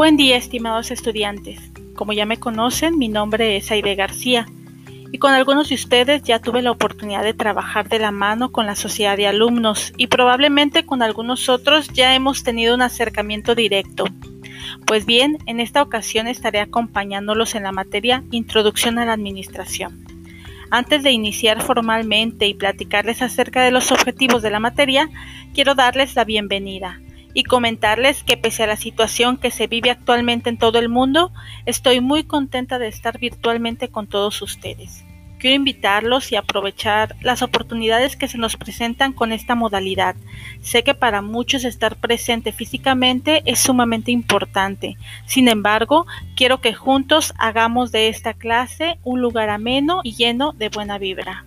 Buen día, estimados estudiantes. Como ya me conocen, mi nombre es Aide García y con algunos de ustedes ya tuve la oportunidad de trabajar de la mano con la sociedad de alumnos y probablemente con algunos otros ya hemos tenido un acercamiento directo. Pues bien, en esta ocasión estaré acompañándolos en la materia Introducción a la Administración. Antes de iniciar formalmente y platicarles acerca de los objetivos de la materia, quiero darles la bienvenida y comentarles que pese a la situación que se vive actualmente en todo el mundo, estoy muy contenta de estar virtualmente con todos ustedes. Quiero invitarlos y aprovechar las oportunidades que se nos presentan con esta modalidad. Sé que para muchos estar presente físicamente es sumamente importante. Sin embargo, quiero que juntos hagamos de esta clase un lugar ameno y lleno de buena vibra.